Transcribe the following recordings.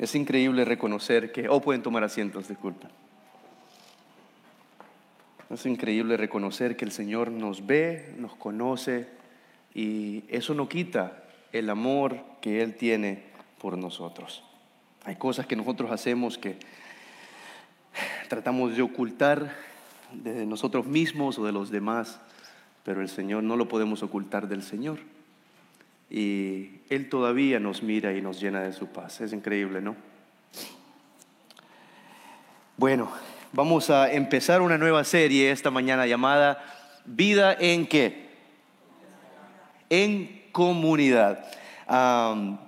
Es increíble reconocer que, oh, pueden tomar asientos, disculpa. Es increíble reconocer que el Señor nos ve, nos conoce y eso no quita el amor que Él tiene por nosotros. Hay cosas que nosotros hacemos que tratamos de ocultar de nosotros mismos o de los demás, pero el Señor no lo podemos ocultar del Señor. Y Él todavía nos mira y nos llena de su paz. Es increíble, ¿no? Bueno, vamos a empezar una nueva serie esta mañana llamada Vida en qué? En comunidad.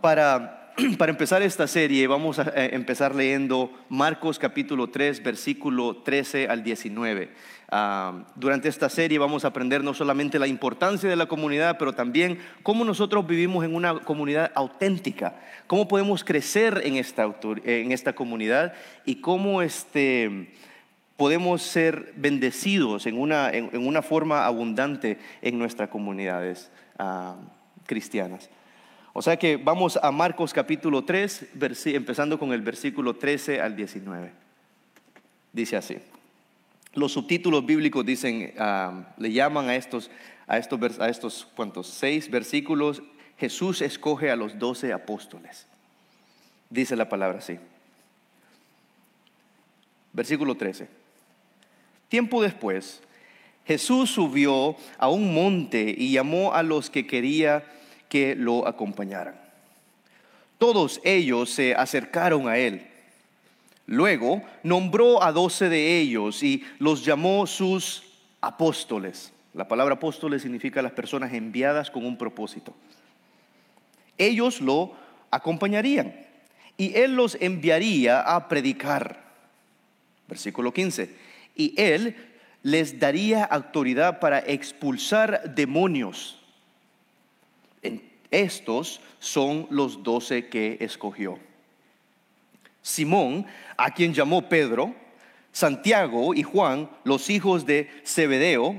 para para empezar esta serie vamos a eh, empezar leyendo Marcos capítulo 3, versículo 13 al 19. Durante esta serie vamos a aprender no solamente la importancia de la comunidad, pero también cómo nosotros vivimos en una comunidad auténtica, cómo podemos crecer en esta, comunidad y cómo este, podemos ser bendecidos en, una forma abundante en nuestras comunidades cristianas. O sea que vamos a Marcos capítulo 3, empezando con el versículo 13 al 19. Dice así. Los subtítulos bíblicos dicen, le llaman a estos, a estos, a estos seis versículos, Jesús escoge a los doce apóstoles. Dice la palabra así. Versículo 13. Tiempo después, Jesús subió a un monte y llamó a los que quería que lo acompañaran. Todos ellos se acercaron a él. Luego nombró a doce de ellos y los llamó sus apóstoles. La palabra apóstoles significa las personas enviadas con un propósito. Ellos lo acompañarían y él los enviaría a predicar. Versículo 15. Y él les daría autoridad para expulsar demonios estos son los doce que escogió. Simón, a quien llamó Pedro, Santiago y Juan, los hijos de Zebedeo,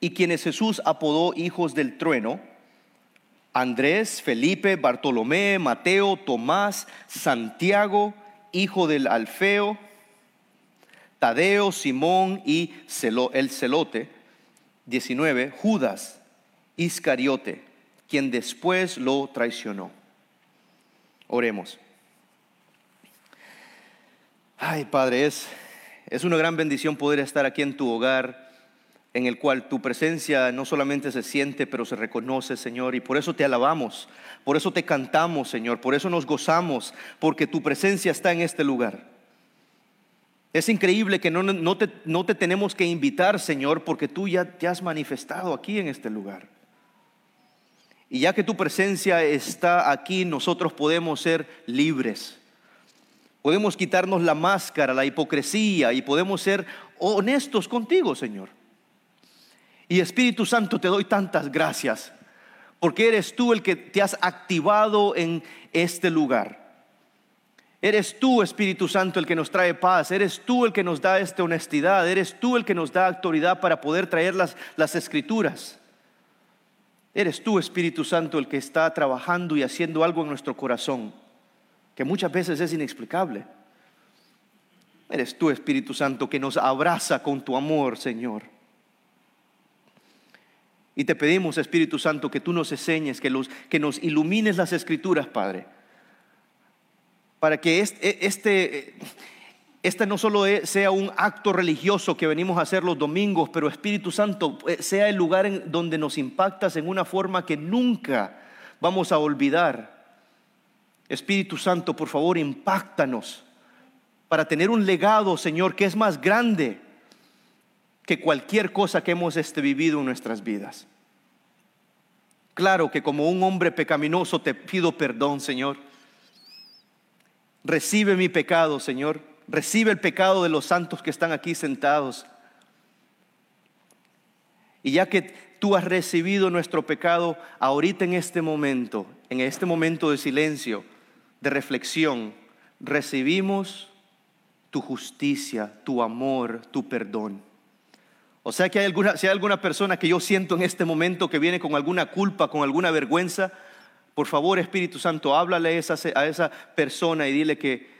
y quienes Jesús apodó hijos del trueno, Andrés, Felipe, Bartolomé, Mateo, Tomás, Santiago, hijo del Alfeo, Tadeo, Simón y el celote, 19, Judas, Iscariote quien después lo traicionó. Oremos. Ay, Padre, es, es una gran bendición poder estar aquí en tu hogar, en el cual tu presencia no solamente se siente, pero se reconoce, Señor, y por eso te alabamos, por eso te cantamos, Señor, por eso nos gozamos, porque tu presencia está en este lugar. Es increíble que no, no, te, no te tenemos que invitar, Señor, porque tú ya te has manifestado aquí en este lugar. Y ya que tu presencia está aquí, nosotros podemos ser libres. Podemos quitarnos la máscara, la hipocresía y podemos ser honestos contigo, Señor. Y Espíritu Santo, te doy tantas gracias porque eres tú el que te has activado en este lugar. Eres tú, Espíritu Santo, el que nos trae paz. Eres tú el que nos da esta honestidad. Eres tú el que nos da autoridad para poder traer las, las escrituras. Eres tú, Espíritu Santo, el que está trabajando y haciendo algo en nuestro corazón, que muchas veces es inexplicable. Eres tú, Espíritu Santo, que nos abraza con tu amor, Señor. Y te pedimos, Espíritu Santo, que tú nos enseñes, que, nos ilumines las escrituras, Padre, para que este, este este no solo sea un acto religioso que venimos a hacer los domingos, pero Espíritu Santo eh, sea el lugar en donde nos impactas en una forma que nunca vamos a olvidar. Espíritu Santo, por favor, impactanos para tener un legado, Señor, que es más grande que cualquier cosa que hemos este vivido en nuestras vidas. Claro que como un hombre pecaminoso te pido perdón, Señor. Recibe mi pecado, Señor Recibe el pecado de los santos que están aquí sentados. Y ya que tú has recibido nuestro pecado, ahorita en este momento, en este momento de silencio, de reflexión, recibimos tu justicia, tu amor, tu perdón. O sea que hay alguna, si hay alguna persona que yo siento en este momento que viene con alguna culpa, con alguna vergüenza, por favor Espíritu Santo, háblale a esa, persona y dile que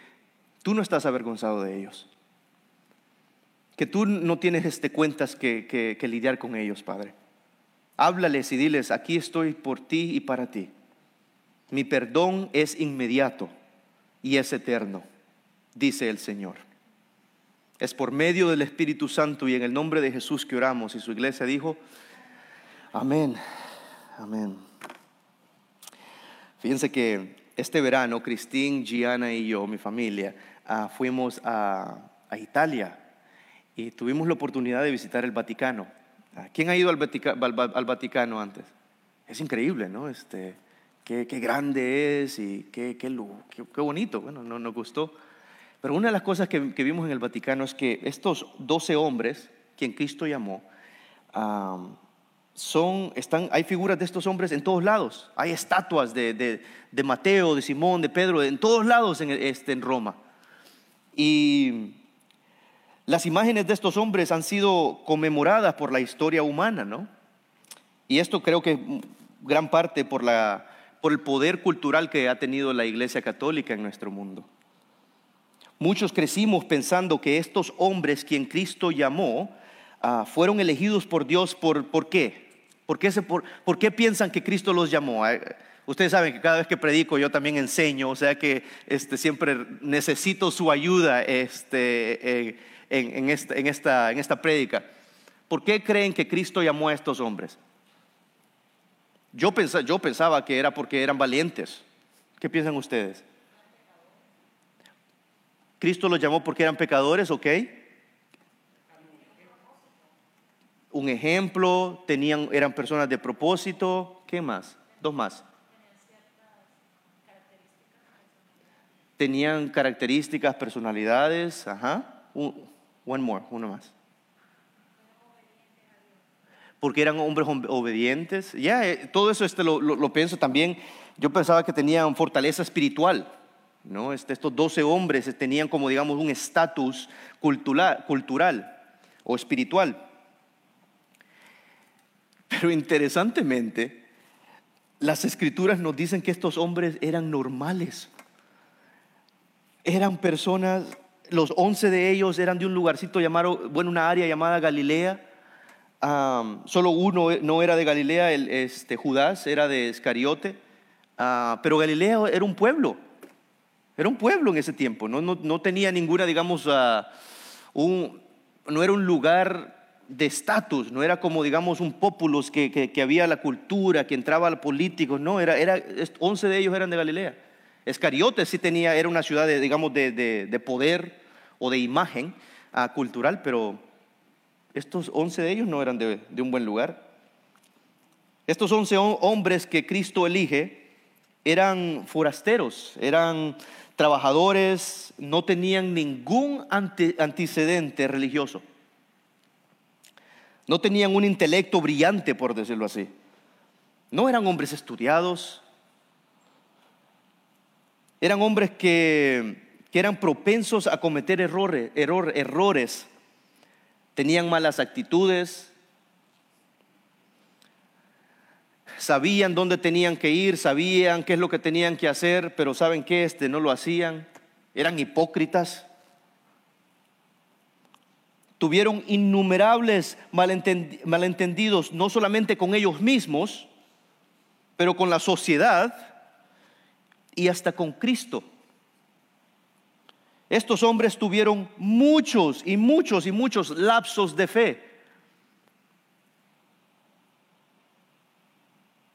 Tú no estás avergonzado de ellos. Que tú no tienes este, cuentas que, que lidiar con ellos, Padre. Háblales y diles, aquí estoy por ti y para ti. Mi perdón es inmediato y es eterno, dice el Señor. Es por medio del Espíritu Santo y en el nombre de Jesús que oramos. Y su iglesia dijo, amén, amén. Fíjense que este verano, Cristín, Gianna y yo, mi familia, ah, fuimos a, Italia y tuvimos la oportunidad de visitar el Vaticano. Ah, ¿Quién ha ido al, Vaticano antes? Es increíble, ¿no? Este, qué, grande es y qué, qué, qué, bonito. Bueno, no, nos gustó. Pero una de las cosas que, vimos en el Vaticano es que estos 12 hombres, quien Cristo llamó, son, están, hay figuras de estos hombres en todos lados. Hay estatuas de, de, Mateo, de Simón, de Pedro, en todos lados en, este, en Roma. Y las imágenes de estos hombres han sido conmemoradas por la historia humana, ¿no? Y esto creo que gran parte por, la, por el poder cultural que ha tenido la Iglesia Católica en nuestro mundo. Muchos crecimos pensando que estos hombres, quien Cristo llamó, ah, fueron elegidos por Dios por, ¿por qué? ¿Por qué, por, qué piensan que Cristo los llamó? Ustedes saben que cada vez que predico yo también enseño, o sea que este, siempre necesito su ayuda este, en, esta, en, esta, en esta prédica. ¿Por qué creen que Cristo llamó a estos hombres? Yo pensaba, yo pensaba que era porque eran valientes. ¿Qué piensan ustedes? Cristo los llamó porque eran pecadores, ¿ok? Un ejemplo, tenían, eran personas de propósito. ¿Qué más? Dos más. Tenían características, personalidades. Ajá. One more, uno más. Porque eran hombres obedientes. Ya, eh, todo eso este lo, lo pienso también. Yo pensaba que tenían fortaleza espiritual. ¿no? Este, estos doce hombres tenían como digamos un estatus cultural, cultural o espiritual. Pero interesantemente, las escrituras nos dicen que estos hombres eran normales. Eran personas, los once de ellos eran de un lugarcito llamado, bueno, una área llamada Galilea. Solo uno no era de Galilea, el, este, Judas era de Escariote. Ah, pero Galilea era un pueblo. Era un pueblo en ese tiempo, no, tenía ninguna, digamos, ah, un, no era un lugar de estatus, no era como, digamos, un populus que, había la cultura, que entraba al político, no, era, era, 11 de ellos eran de Galilea. Escariote sí tenía, era una ciudad, de, digamos, de, poder o de imagen ah, cultural, pero estos 11 de ellos no eran de, de un buen lugar. Estos 11 hombres que Cristo elige eran forasteros, eran trabajadores, no tenían ningún antecedente religioso. No tenían un intelecto brillante, por decirlo así. No eran hombres estudiados. Eran hombres que, eran propensos a cometer errores, errores. Tenían malas actitudes, sabían dónde tenían que ir, sabían qué es lo que tenían que hacer, pero ¿saben qué? Este, no lo hacían. Eran hipócritas. Tuvieron innumerables malentendidos, no solamente con ellos mismos, pero con la sociedad y hasta con Cristo. Estos hombres tuvieron muchos y muchos y muchos lapsos de fe.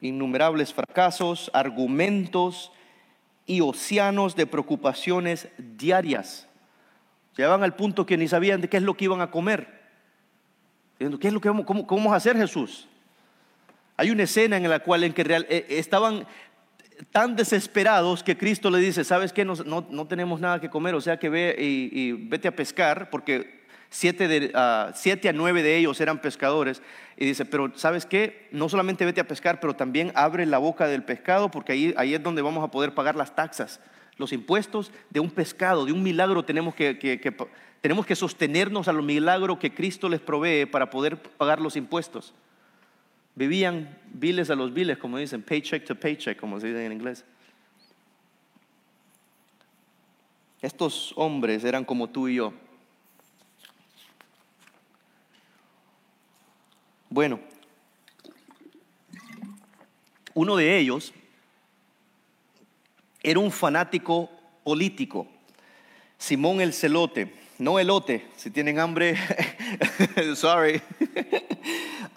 innumerables fracasos, argumentos y océanos de preocupaciones diarias. Llegaban al punto que ni sabían de qué es lo que iban a comer. ¿Qué es lo que vamos, cómo, vamos a hacer Jesús? Hay una escena en la cual en que eh, estaban tan desesperados que Cristo le dice, ¿sabes qué? No, no, tenemos nada que comer, o sea que ve y vete a pescar, porque siete, de, ah, siete a nueve de ellos eran pescadores. Y dice, pero ¿sabes qué? No solamente vete a pescar, pero también abre la boca del pescado, porque ahí, ahí es donde vamos a poder pagar las taxas, los impuestos de un pescado, de un milagro. Tenemos que, tenemos que sostenernos a los milagros que Cristo les provee para poder pagar los impuestos. Vivían viles a los viles, como dicen, paycheck to paycheck, como se dice en inglés. Estos hombres eran como tú y yo. Bueno, uno de ellos era un fanático político, Simón el Celote, no elote, si tienen hambre, sorry.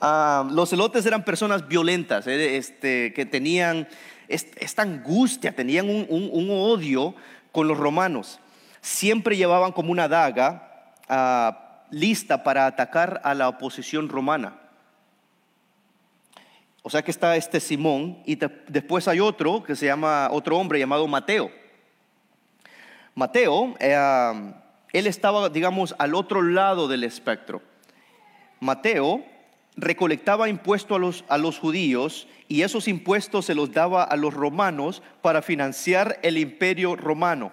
Ah, los celotes eran personas violentas, eh, este, que tenían esta angustia, tenían un, odio con los romanos. Siempre llevaban como una daga ah, lista para atacar a la oposición romana. O sea que está este Simón y después hay otro que se llama, otro hombre llamado Mateo. Mateo, eh, él estaba, digamos, al otro lado del espectro. Mateo recolectaba impuestos a los, a los judíos y esos impuestos se los daba a los romanos para financiar el imperio romano.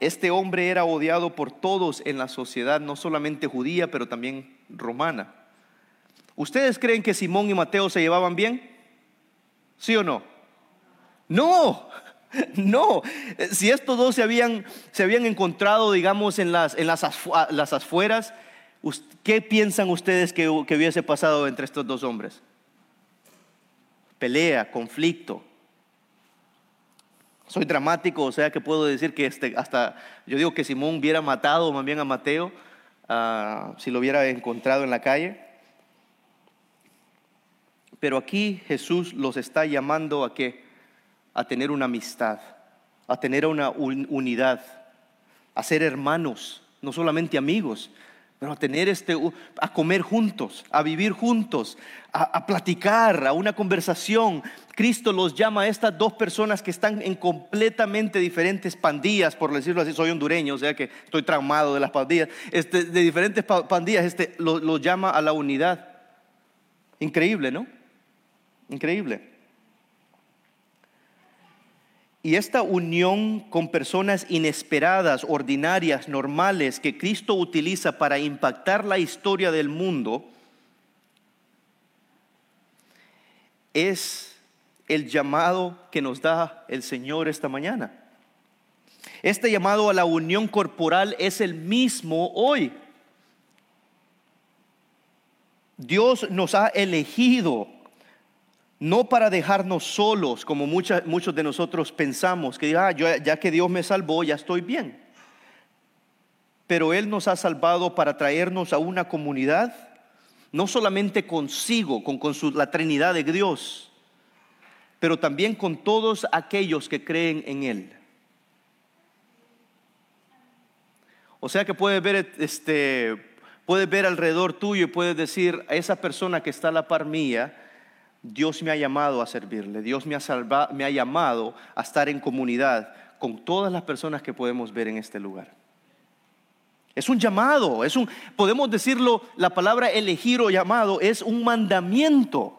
Este hombre era odiado por todos en la sociedad, no solamente judía, pero también romana. ¿Ustedes creen que Simón y Mateo se llevaban bien? ¿Sí o no? No, no. Si estos dos se habían, se habían encontrado, digamos, en las, en las, las afueras, ¿qué piensan ustedes que, hubiese pasado entre estos dos hombres? Pelea, conflicto. Soy dramático, o sea que puedo decir que este, hasta yo digo que Simón hubiera matado más bien a Mateo ah, si lo hubiera encontrado en la calle. Pero aquí Jesús los está llamando a qué? A tener una amistad, a tener una unidad, a ser hermanos, no solamente amigos, pero a tener este, a comer juntos, a vivir juntos, a, a, platicar, a una conversación. Cristo los llama a estas dos personas que están en completamente diferentes pandillas, por decirlo así, soy hondureño, o sea que estoy traumado de las pandillas, este, de diferentes pandillas, este, los llama a la unidad. Increíble, ¿no? Increíble. Y esta unión con personas inesperadas, ordinarias, normales, que Cristo utiliza para impactar la historia del mundo, es el llamado que nos da el Señor esta mañana. Este llamado a la unión corporal es el mismo hoy. Dios nos ha elegido no para dejarnos solos, como muchos de nosotros pensamos, que ah, ya que Dios me salvó, ya estoy bien. Pero Él nos ha salvado para traernos a una comunidad, no solamente consigo, con, la Trinidad de Dios, pero también con todos aquellos que creen en Él. O sea que puedes ver, este, puedes ver alrededor tuyo y puedes decir a esa persona que está a la par mía, Dios me ha llamado a servirle, Dios me ha, salvado, me ha llamado a estar en comunidad con todas las personas que podemos ver en este lugar. Es un llamado, es un, podemos decirlo, la palabra elegir o llamado es un mandamiento.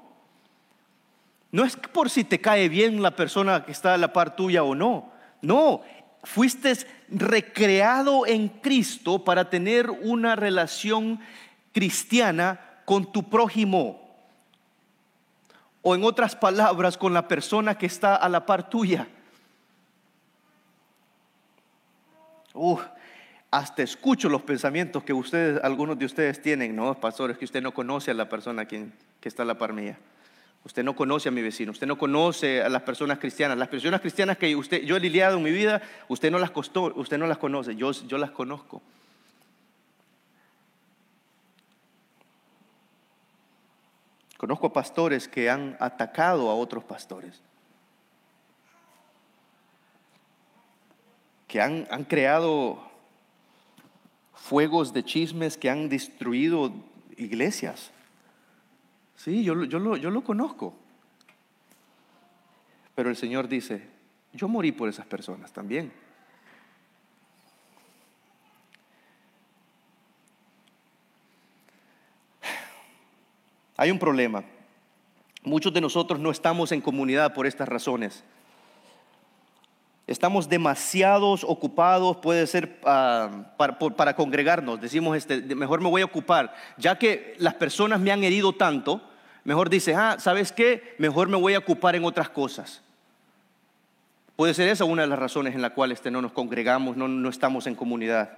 No es por si te cae bien la persona que está a la par tuya o no. No, fuiste recreado en Cristo para tener una relación cristiana con tu prójimo o en otras palabras con la persona que está a la par tuya. hasta escucho los pensamientos que ustedes, algunos de ustedes tienen, ¿no? Pastores, que usted no conoce a la persona que está a la par mía. Usted no conoce a mi vecino, usted no conoce a las personas cristianas. Las personas cristianas que usted, yo he lidiado en mi vida, usted no las, usted no las conoce, yo las conozco. Conozco pastores que han atacado a otros pastores, que han, creado fuegos de chismes que han destruido iglesias. Sí, yo, yo, lo, yo lo conozco. Pero el Señor dice, yo morí por esas personas también. Hay un problema. Muchos de nosotros no estamos en comunidad por estas razones. Estamos demasiados ocupados, puede ser ah, para, congregarnos. Decimos, este, mejor me voy a ocupar. Ya que las personas me han herido tanto, mejor dice, ah, ¿sabes qué? Mejor me voy a ocupar en otras cosas. Puede ser esa una de las razones en las cuales este, no nos congregamos, no, no estamos en comunidad.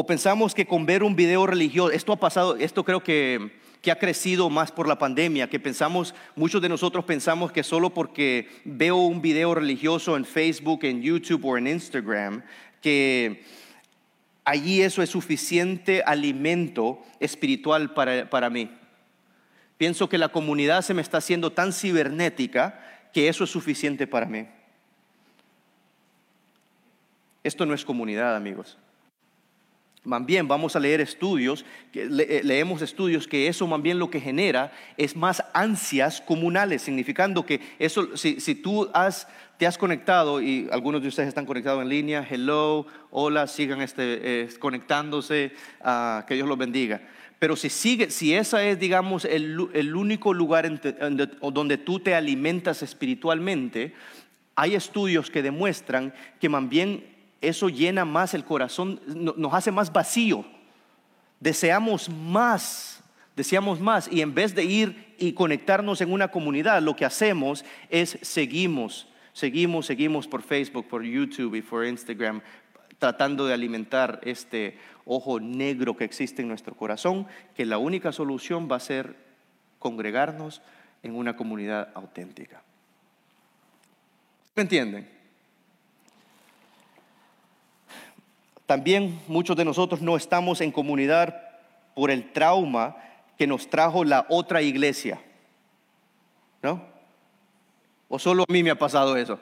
O pensamos que con ver un video religioso, esto ha pasado, esto creo que, que, ha crecido más por la pandemia, que pensamos, muchos de nosotros pensamos que solo porque veo un video religioso en Facebook, en YouTube o en Instagram, que allí eso es suficiente alimento espiritual para, para mí. Pienso que la comunidad se me está haciendo tan cibernética que eso es suficiente para mí. Esto no es comunidad, amigos. Bien vamos a leer estudios, eh, leemos estudios que eso bien lo que genera es más ansias comunales, significando que eso, si, si tú has, te has conectado y algunos de ustedes están conectados en línea, hello, hola, sigan este, conectándose, uh, que Dios los bendiga. Pero si sigue, si esa es, digamos, el, el único lugar donde tú te alimentas espiritualmente, hay estudios que demuestran que más bien eso llena más el corazón, nos hace más vacío. Deseamos más, deseamos más. Y en vez de ir y conectarnos en una comunidad, lo que hacemos es seguimos, seguimos, seguimos por Facebook, por YouTube y por Instagram, tratando de alimentar este ojo negro que existe en nuestro corazón, que la única solución va a ser congregarnos en una comunidad auténtica. ¿Me entienden? También muchos de nosotros no estamos en comunidad por el trauma que nos trajo la otra iglesia. ¿No? ¿O solo a mí me ha pasado eso?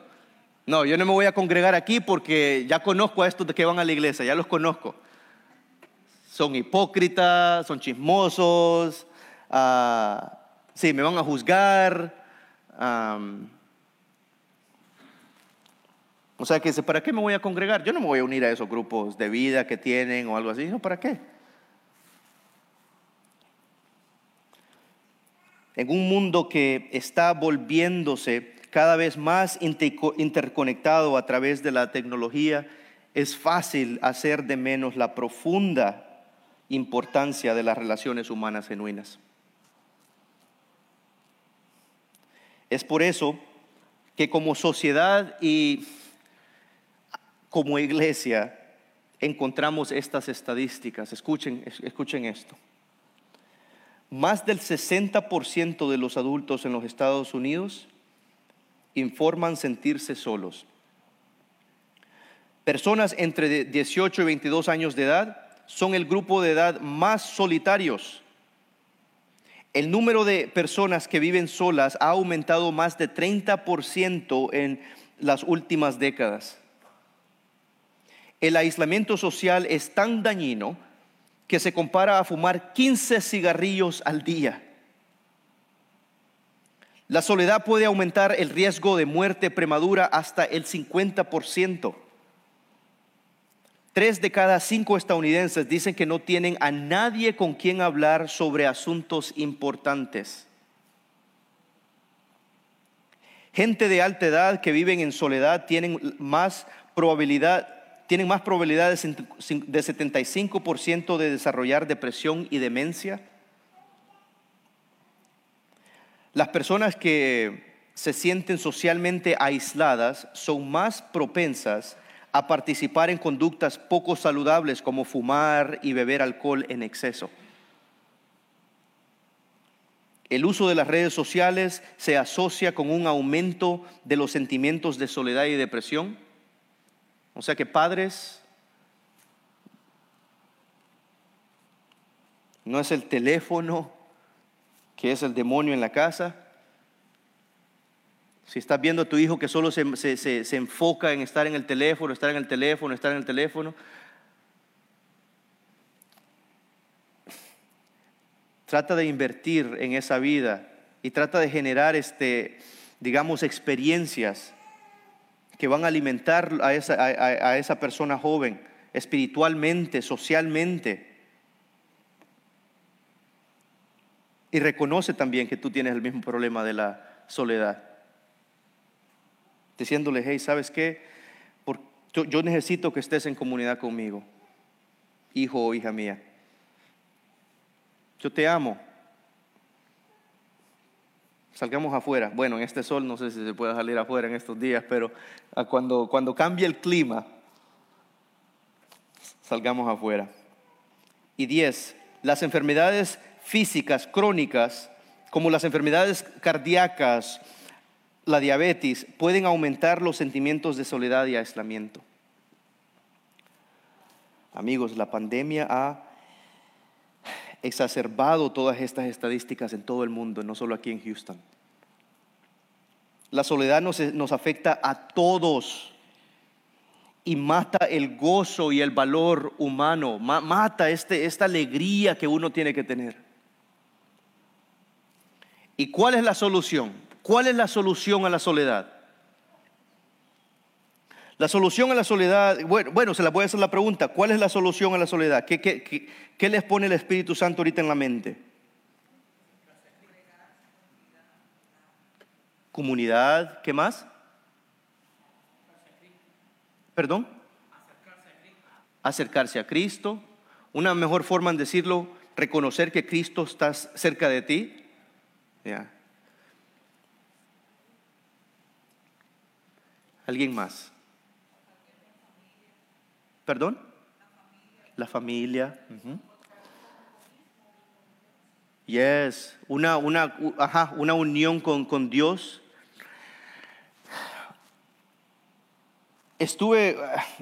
No, yo no me voy a congregar aquí porque ya conozco a estos que van a la iglesia, ya los conozco. Son hipócritas, son chismosos, uh, sí, me van a juzgar. O sea que ¿para qué me voy a congregar? Yo no me voy a unir a esos grupos de vida que tienen o algo así. No, ¿para qué? En un mundo que está volviéndose cada vez más interconectado a través de la tecnología, es fácil hacer de menos la profunda importancia de las relaciones humanas genuinas. Es por eso que como sociedad y como iglesia encontramos estas estadísticas. Escuchen, escuchen esto. Más del 60% de los adultos en los Estados Unidos informan sentirse solos. Personas entre 18 y 22 años de edad son el grupo de edad más solitarios. El número de personas que viven solas ha aumentado más de 30% en las últimas décadas el aislamiento social es tan dañino que se compara a fumar 15 cigarrillos al día. La soledad puede aumentar el riesgo de muerte prematura hasta el 50%. Tres de cada cinco estadounidenses dicen que no tienen a nadie con quien hablar sobre asuntos importantes. Gente de alta edad que viven en soledad tienen más probabilidad tienen más probabilidades de 75% de desarrollar depresión y demencia. Las personas que se sienten socialmente aisladas son más propensas a participar en conductas poco saludables como fumar y beber alcohol en exceso. El uso de las redes sociales se asocia con un aumento de los sentimientos de soledad y depresión o sea que padres, no es el teléfono que es el demonio en la casa. Si estás viendo a tu hijo que solo se, se, enfoca en estar en el teléfono, estar en el teléfono, estar en el teléfono, trata de invertir en esa vida y trata de generar, este, digamos, experiencias que van a alimentar a esa, persona joven espiritualmente, socialmente. Y reconoce también que tú tienes el mismo problema de la soledad. Diciéndole, hey, ¿sabes qué? yo necesito que estés en comunidad conmigo, hijo o hija mía. Yo te amo. Salgamos afuera. Bueno, en este sol no sé si se puede salir afuera en estos días, pero cuando, cuando cambie el clima, salgamos afuera. Y diez, las enfermedades físicas crónicas, como las enfermedades cardíacas, la diabetes, pueden aumentar los sentimientos de soledad y aislamiento. Amigos, la pandemia ha exacerbado todas estas estadísticas en todo el mundo, no solo aquí en Houston. La soledad nos, nos afecta a todos y mata el gozo y el valor humano, mata este, esta alegría que uno tiene que tener. ¿Y cuál es la solución? ¿Cuál es la solución a la soledad? La solución a la soledad, bueno, se la voy a hacer la pregunta, ¿cuál es la solución a la soledad? ¿Qué, les pone el Espíritu Santo ahorita en la mente? Comunidad, ¿qué más? ¿Perdón? Acercarse a Cristo. Una mejor forma de decirlo, reconocer que Cristo está cerca de ti. ¿Alguien más? ¿Perdón? La familia. Yes, una, una, ajá, una unión con, con Dios. Estuve eh,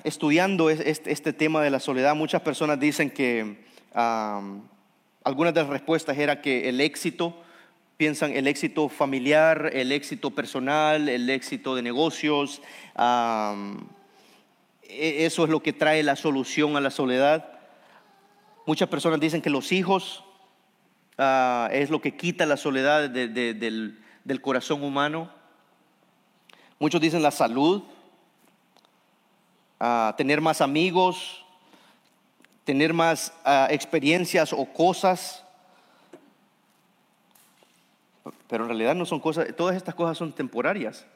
estudiando este, este, tema de la soledad. Muchas personas dicen que algunas de las respuestas era que el éxito, piensan el éxito familiar, el éxito personal, el éxito de negocios, eso es lo que trae la solución a la soledad. Muchas personas dicen que los hijos ah, es lo que quita la soledad del, corazón humano. Muchos dicen la salud, ah, tener más amigos, tener más ah, experiencias o cosas. Pero en realidad no son cosas, todas estas cosas son temporarias.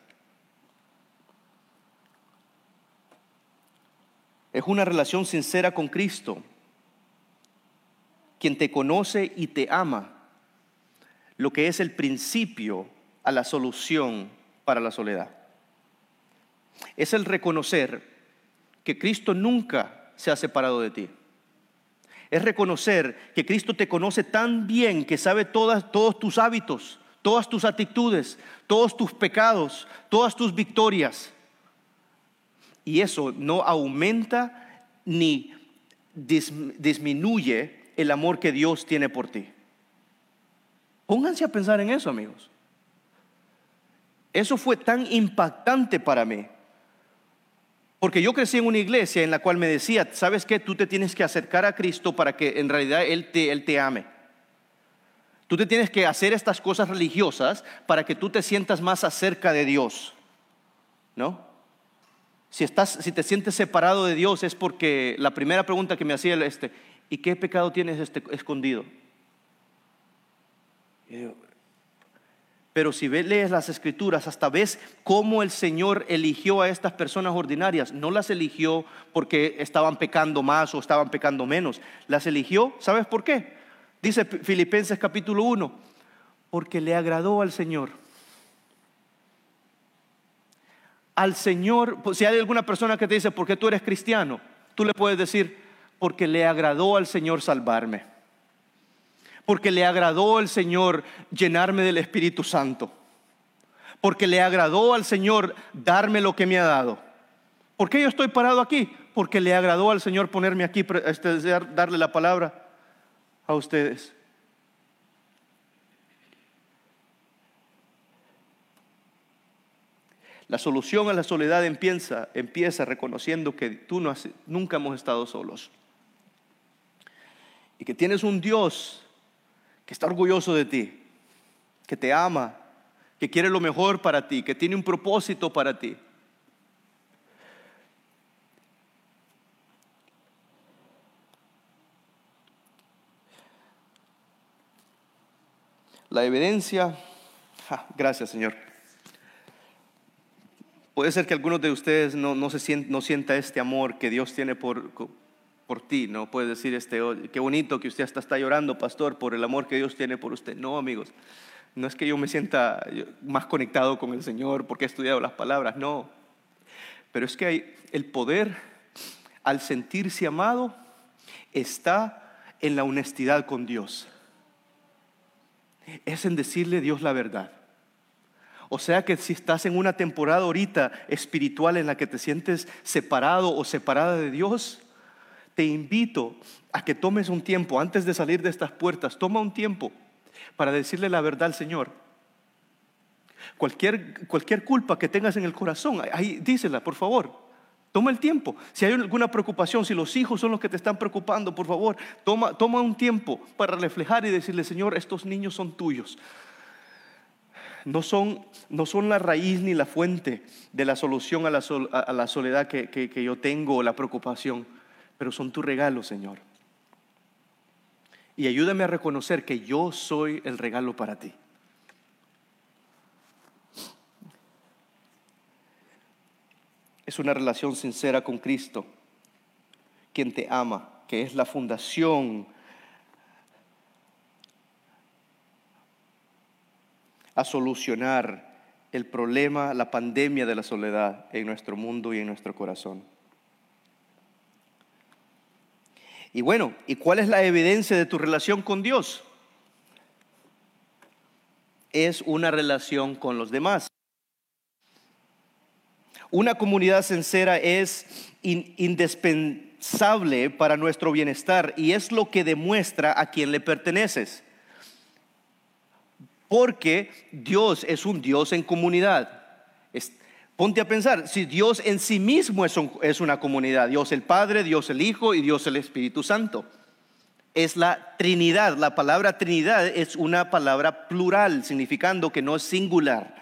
Es una relación sincera con Cristo, quien te conoce y te ama, lo que es el principio a la solución para la soledad. Es el reconocer que Cristo nunca se ha separado de ti. Es reconocer que Cristo te conoce tan bien que sabe todas, todos tus hábitos, todas tus actitudes, todos tus pecados, todas tus victorias y eso no aumenta ni disminuye el amor que Dios tiene por ti. Pónganse a pensar en eso, amigos. Eso fue tan impactante para mí. Porque yo crecí en una iglesia en la cual me decía, ¿sabes qué? Tú te tienes que acercar a Cristo para que en realidad Él te, Él te ame. Tú te tienes que hacer estas cosas religiosas para que tú te sientas más acerca de Dios. ¿No? Si, estás, si te sientes separado de Dios es porque la primera pregunta que me hacía este, ¿y qué pecado tienes este, escondido? Pero si lees las escrituras, hasta ves cómo el Señor eligió a estas personas ordinarias. No las eligió porque estaban pecando más o estaban pecando menos. Las eligió, ¿sabes por qué? Dice Filipenses capítulo 1, porque le agradó al Señor al Señor, pues, si hay alguna persona que te dice, ¿por qué tú eres cristiano? Tú le puedes decir, porque le agradó al Señor salvarme. Porque le agradó al Señor llenarme del Espíritu Santo. Porque le agradó al Señor darme lo que me ha dado. ¿Por qué yo estoy parado aquí? Porque le agradó al Señor ponerme aquí, este, darle la palabra a ustedes. La solución a la soledad empieza, empieza reconociendo que tú no nunca hemos estado solos. Y que tienes un Dios que está orgulloso de ti, que te ama, que quiere lo mejor para ti, que tiene un propósito para ti. La evidencia, gracias Señor. Puede ser que algunos de ustedes no, no, sienta este amor que Dios tiene por, por ti, ¿no? Puede decir, este, oh, qué bonito que usted hasta está llorando, pastor, por el amor que Dios tiene por usted. No, amigos, no es que yo me sienta más conectado con el Señor porque he estudiado las palabras, no. Pero es que el poder al sentirse amado está en la honestidad con Dios. Es en decirle a Dios la verdad. O sea que si estás en una temporada ahorita espiritual en la que te sientes separado o separada de Dios, te invito a que tomes un tiempo antes de salir de estas puertas, toma un tiempo para decirle la verdad al Señor. Cualquier, cualquier culpa que tengas en el corazón, ahí dísela, por favor. Toma el tiempo. Si hay alguna preocupación, si los hijos son los que te están preocupando, por favor, toma, toma un tiempo para reflejar y decirle, Señor, estos niños son tuyos. No son, no son la raíz ni la fuente de la solución a la, a la soledad que, que yo tengo o la preocupación, pero son tu regalo, Señor. Y ayúdame a reconocer que yo soy el regalo para ti. es una relación sincera con Cristo, quien te ama, que es la fundación a solucionar el problema, la pandemia de la soledad en nuestro mundo y en nuestro corazón. Y bueno, ¿y cuál es la evidencia de tu relación con Dios? Es una relación con los demás. Una comunidad sincera es indispensable para nuestro bienestar y es lo que demuestra a quien le perteneces. Porque Dios es un Dios en comunidad. ponte a pensar, si Dios en sí mismo es, una comunidad, Dios el Padre, Dios el Hijo y Dios el Espíritu Santo. Es la Trinidad. La palabra Trinidad es una palabra plural, significando que no es singular.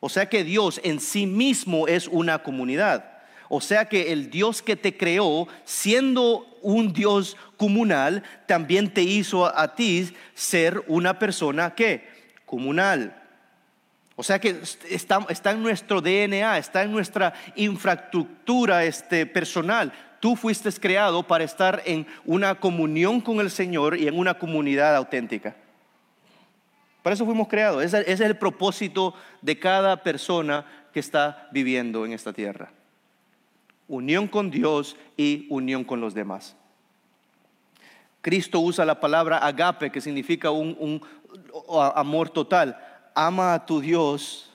O sea que Dios en sí mismo es una comunidad. O sea que el Dios que te creó, siendo un Dios comunal, también te hizo a, ti ser una persona que comunal. O sea que está, está, en nuestro DNA, está en nuestra infraestructura este, personal. Tú fuiste creado para estar en una comunión con el Señor y en una comunidad auténtica. Para eso fuimos creados. Ese, es el propósito de cada persona que está viviendo en esta tierra. Unión con Dios y unión con los demás. Cristo usa la palabra agape, que significa un, amor total. Ama a tu Dios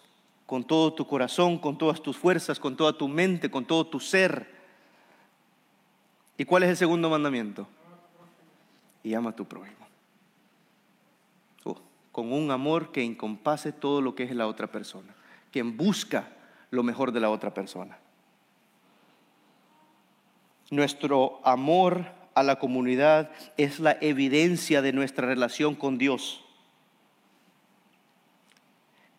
con todo tu corazón, con todas tus fuerzas, con toda tu mente, con todo tu ser. ¿Y cuál es el segundo mandamiento? Y ama a tu prójimo con un amor que encompase todo lo que es la otra persona, quien busca lo mejor de la otra persona. Nuestro amor a la comunidad es la evidencia de nuestra relación con Dios.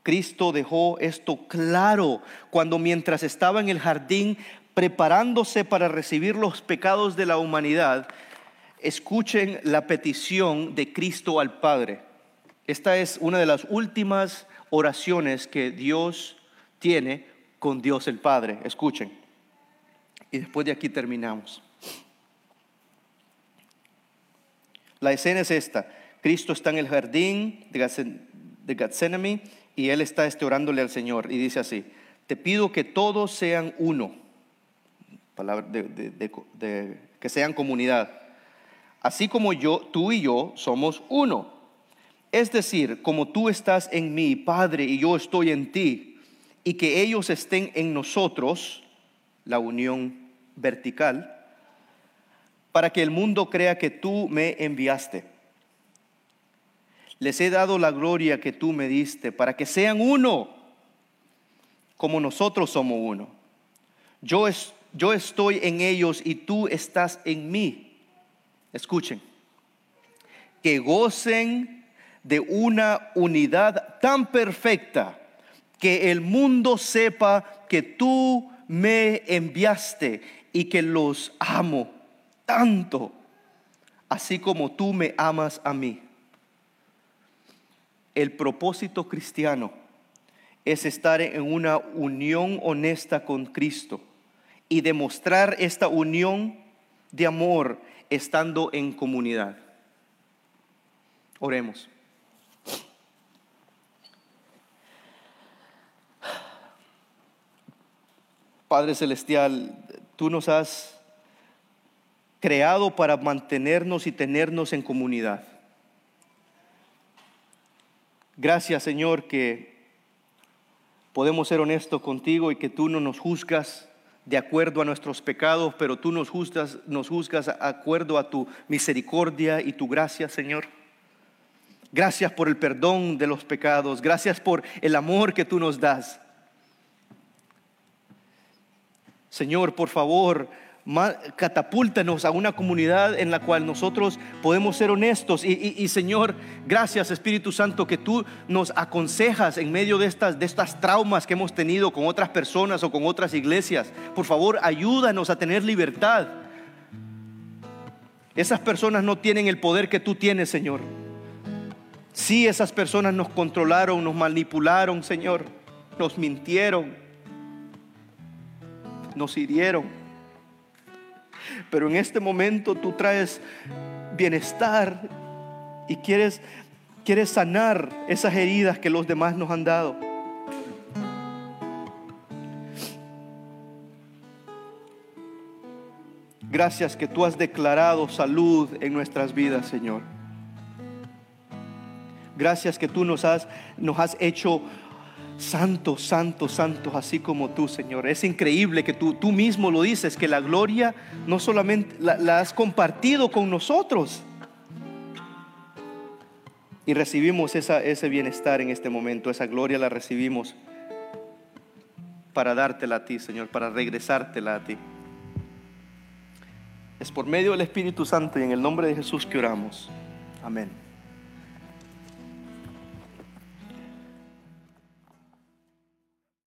Cristo dejó esto claro cuando mientras estaba en el jardín preparándose para recibir los pecados de la humanidad, escuchen la petición de Cristo al Padre. Esta es una de las últimas oraciones que Dios tiene con Dios el Padre. Escuchen. Y después de aquí terminamos. La escena es esta. Cristo está en el jardín de Gethsemane y él está este orándole al Señor y dice así, te pido que todos sean uno, palabra que sean comunidad, así como tú y yo somos uno. Es decir, como tú estás en mí, Padre, y yo estoy en ti, y que ellos estén en nosotros, la unión vertical, para que el mundo crea que tú me enviaste. Les he dado la gloria que tú me diste, para que sean uno, como nosotros somos uno. Yo, es, yo estoy en ellos y tú estás en mí. Escuchen, que gocen de una unidad tan perfecta que el mundo sepa que tú me enviaste y que los amo tanto, así como tú me amas a mí. El propósito cristiano es estar en una unión honesta con Cristo y demostrar esta unión de amor estando en comunidad. Oremos. Padre Celestial, tú nos has creado para mantenernos y tenernos en comunidad. Gracias Señor que podemos ser honestos contigo y que tú no nos juzgas de acuerdo a nuestros pecados, pero tú nos juzgas, nos juzgas de acuerdo a tu misericordia y tu gracia, Señor. Gracias por el perdón de los pecados, gracias por el amor que tú nos das. Señor, por favor, catapúltanos a una comunidad en la cual nosotros podemos ser honestos. Y, Señor, gracias Espíritu Santo que tú nos aconsejas en medio de estas, de estas traumas que hemos tenido con otras personas o con otras iglesias. Por favor, ayúdanos a tener libertad. Esas personas no tienen el poder que tú tienes, Señor. Si esas personas nos controlaron, nos manipularon, Señor, nos mintieron, nos hirieron. Pero en este momento tú traes bienestar y quieres, quieres sanar esas heridas que los demás nos han dado. Gracias que tú has declarado salud en nuestras vidas, Señor. Gracias que tú nos has, nos has hecho Santo, santo, santo, así como tú, Señor. Es increíble que tú, tú mismo lo dices, que la gloria no solamente la, has compartido con nosotros. Y recibimos ese bienestar en este momento, esa gloria la recibimos para dártela a ti, Señor, para regresártela a ti. Es por medio del Espíritu Santo y en el nombre de Jesús que oramos. Amén.